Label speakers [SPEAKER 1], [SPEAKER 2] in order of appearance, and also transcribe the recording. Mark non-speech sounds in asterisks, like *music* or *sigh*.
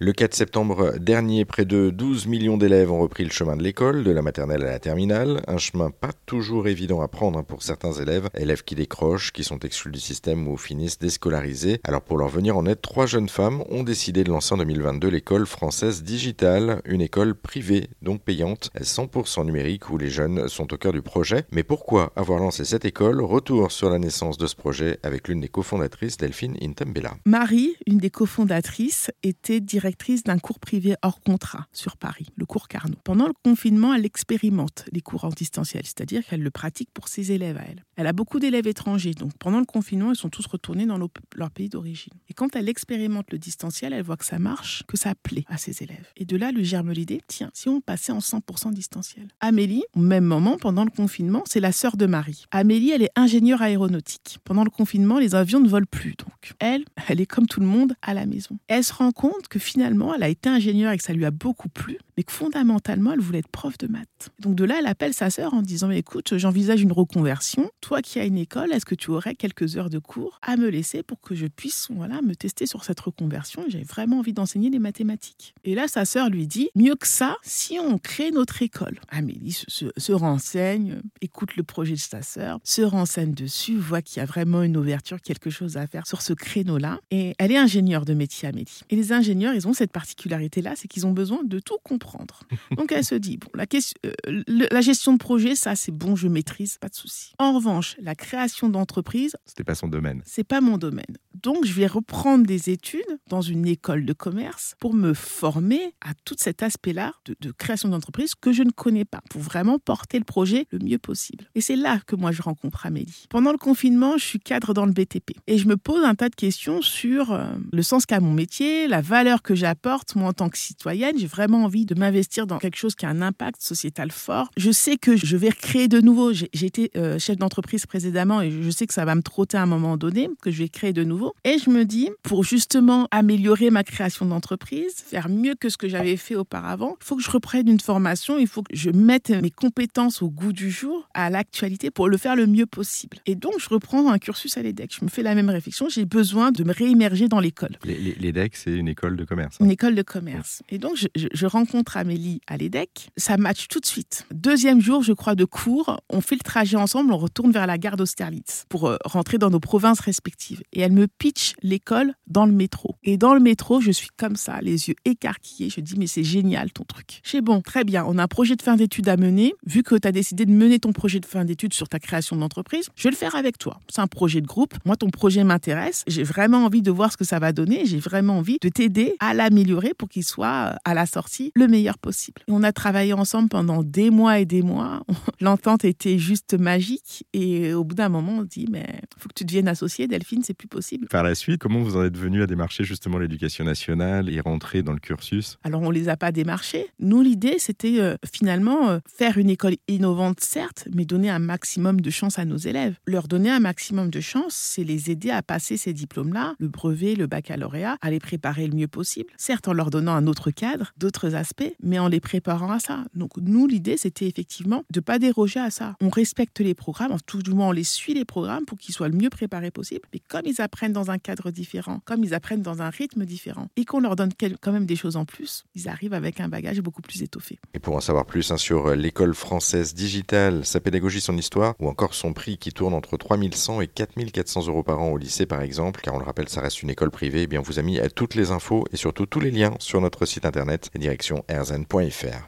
[SPEAKER 1] Le 4 septembre dernier, près de 12 millions d'élèves ont repris le chemin de l'école, de la maternelle à la terminale. Un chemin pas toujours évident à prendre pour certains élèves, élèves qui décrochent, qui sont exclus du système ou finissent déscolarisés. Alors pour leur venir en aide, trois jeunes femmes ont décidé de lancer en 2022 l'école française digitale, une école privée, donc payante, 100% numérique où les jeunes sont au cœur du projet. Mais pourquoi avoir lancé cette école? Retour sur la naissance de ce projet avec l'une des cofondatrices, Delphine Intembella.
[SPEAKER 2] Marie, une des cofondatrices, était directrice directrice d'un cours privé hors contrat sur Paris, le cours Carnot. Pendant le confinement, elle expérimente les cours en distanciel, c'est-à-dire qu'elle le pratique pour ses élèves à elle. Elle a beaucoup d'élèves étrangers, donc pendant le confinement, ils sont tous retournés dans leur pays d'origine. Et quand elle expérimente le distanciel, elle voit que ça marche, que ça plaît à ses élèves. Et de là, lui germe l'idée, tiens, si on passait en 100% distanciel. Amélie, au même moment, pendant le confinement, c'est la sœur de Marie. Amélie, elle est ingénieure aéronautique. Pendant le confinement, les avions ne volent plus, donc elle, elle est comme tout le monde à la maison. Elle se rend compte que finalement, elle a été ingénieure et que ça lui a beaucoup plu, mais que fondamentalement, elle voulait être prof de maths. Donc de là, elle appelle sa sœur en disant Écoute, j'envisage une reconversion. Toi qui as une école, est-ce que tu aurais quelques heures de cours à me laisser pour que je puisse voilà, me tester sur cette reconversion? J'ai vraiment envie d'enseigner les mathématiques. Et là, sa sœur lui dit Mieux que ça, si on crée notre école. Amélie se, se renseigne, écoute le projet de sa sœur, se renseigne dessus, voit qu'il y a vraiment une ouverture, quelque chose à faire sur ce créneau-là. Et elle est ingénieure de métier, Amélie. Et les ingénieurs, ils ont cette particularité-là, c'est qu'ils ont besoin de tout comprendre. *laughs* Donc elle se dit, bon, la, question, euh, la gestion de projet, ça c'est bon, je maîtrise, pas de souci. En revanche, la création d'entreprise,
[SPEAKER 1] c'était pas son domaine.
[SPEAKER 2] C'est pas mon domaine. Donc je vais reprendre des études dans une école de commerce pour me former à tout cet aspect-là de, création d'entreprise que je ne connais pas, pour vraiment porter le projet le mieux possible. Et c'est là que moi je rencontre Amélie. Pendant le confinement, je suis cadre dans le BTP et je me pose un tas de questions sur euh, le sens qu'a mon métier, la valeur que j'apporte, moi, en tant que citoyenne. J'ai vraiment envie de m'investir dans quelque chose qui a un impact sociétal fort. Je sais que je vais créer de nouveau. J'ai été euh, chef d'entreprise précédemment et je sais que ça va me trotter à un moment donné, que je vais créer de nouveau. Et je me dis, pour justement améliorer ma création d'entreprise, faire mieux que ce que j'avais fait auparavant, il faut que je reprenne une formation, il faut que je mette mes compétences au goût du jour, à l'actualité, pour le faire le mieux possible. Et donc, je reprends un cursus à l'EDEC. Je me fais la même réflexion. J'ai besoin de me réémerger dans l'école.
[SPEAKER 1] L'EDEC, c'est une école de commerce.
[SPEAKER 2] Une école de commerce. Et donc, je, rencontre Amélie à l'EDEC. Ça match tout de suite. Deuxième jour, je crois, de cours. On fait le trajet ensemble. On retourne vers la gare d'Austerlitz pour euh, rentrer dans nos provinces respectives. Et elle me pitch l'école dans le métro. Et dans le métro, je suis comme ça, les yeux écarquillés. Je dis, mais c'est génial ton truc. Je bon, très bien. On a un projet de fin d'études à mener. Vu que tu as décidé de mener ton projet de fin d'études sur ta création d'entreprise, je vais le faire avec toi. C'est un projet de groupe. Moi, ton projet m'intéresse. J'ai vraiment envie de voir ce que ça va donner. J'ai vraiment envie de t'aider à l'améliorer pour qu'il soit euh, à la sortie le meilleur possible. on a travaillé ensemble pendant des mois et des mois. *laughs* L'entente était juste magique. Et au bout d'un moment, on dit, mais faut que tu deviennes associé, Delphine, c'est plus possible.
[SPEAKER 1] Par la suite, comment vous en êtes venu à démarcher justement l'éducation nationale et rentrer dans le cursus?
[SPEAKER 2] Alors, on les a pas démarchés. Nous, l'idée, c'était euh, finalement euh, faire une école innovante, certes, mais donner un maximum de chance à nos élèves. Leur donner un maximum de chance, c'est les aider à passer ces diplômes-là, le brevet, le baccalauréat, à les préparer le mieux possible. Certes, en leur donnant un autre cadre, d'autres aspects, mais en les préparant à ça. Donc nous, l'idée, c'était effectivement de pas déroger à ça. On respecte les programmes, en tout du moins on les suit les programmes pour qu'ils soient le mieux préparés possible. Mais comme ils apprennent dans un cadre différent, comme ils apprennent dans un rythme différent, et qu'on leur donne quand même des choses en plus, ils arrivent avec un bagage beaucoup plus étoffé.
[SPEAKER 1] Et pour en savoir plus hein, sur euh, l'école française digitale, sa pédagogie, son histoire, ou encore son prix qui tourne entre 3100 et 4400 euros par an au lycée par exemple, car on le rappelle, ça reste une école privée, eh bien on vous a mis toutes les infos et surtout tous les liens sur notre site internet direction erzen.fr.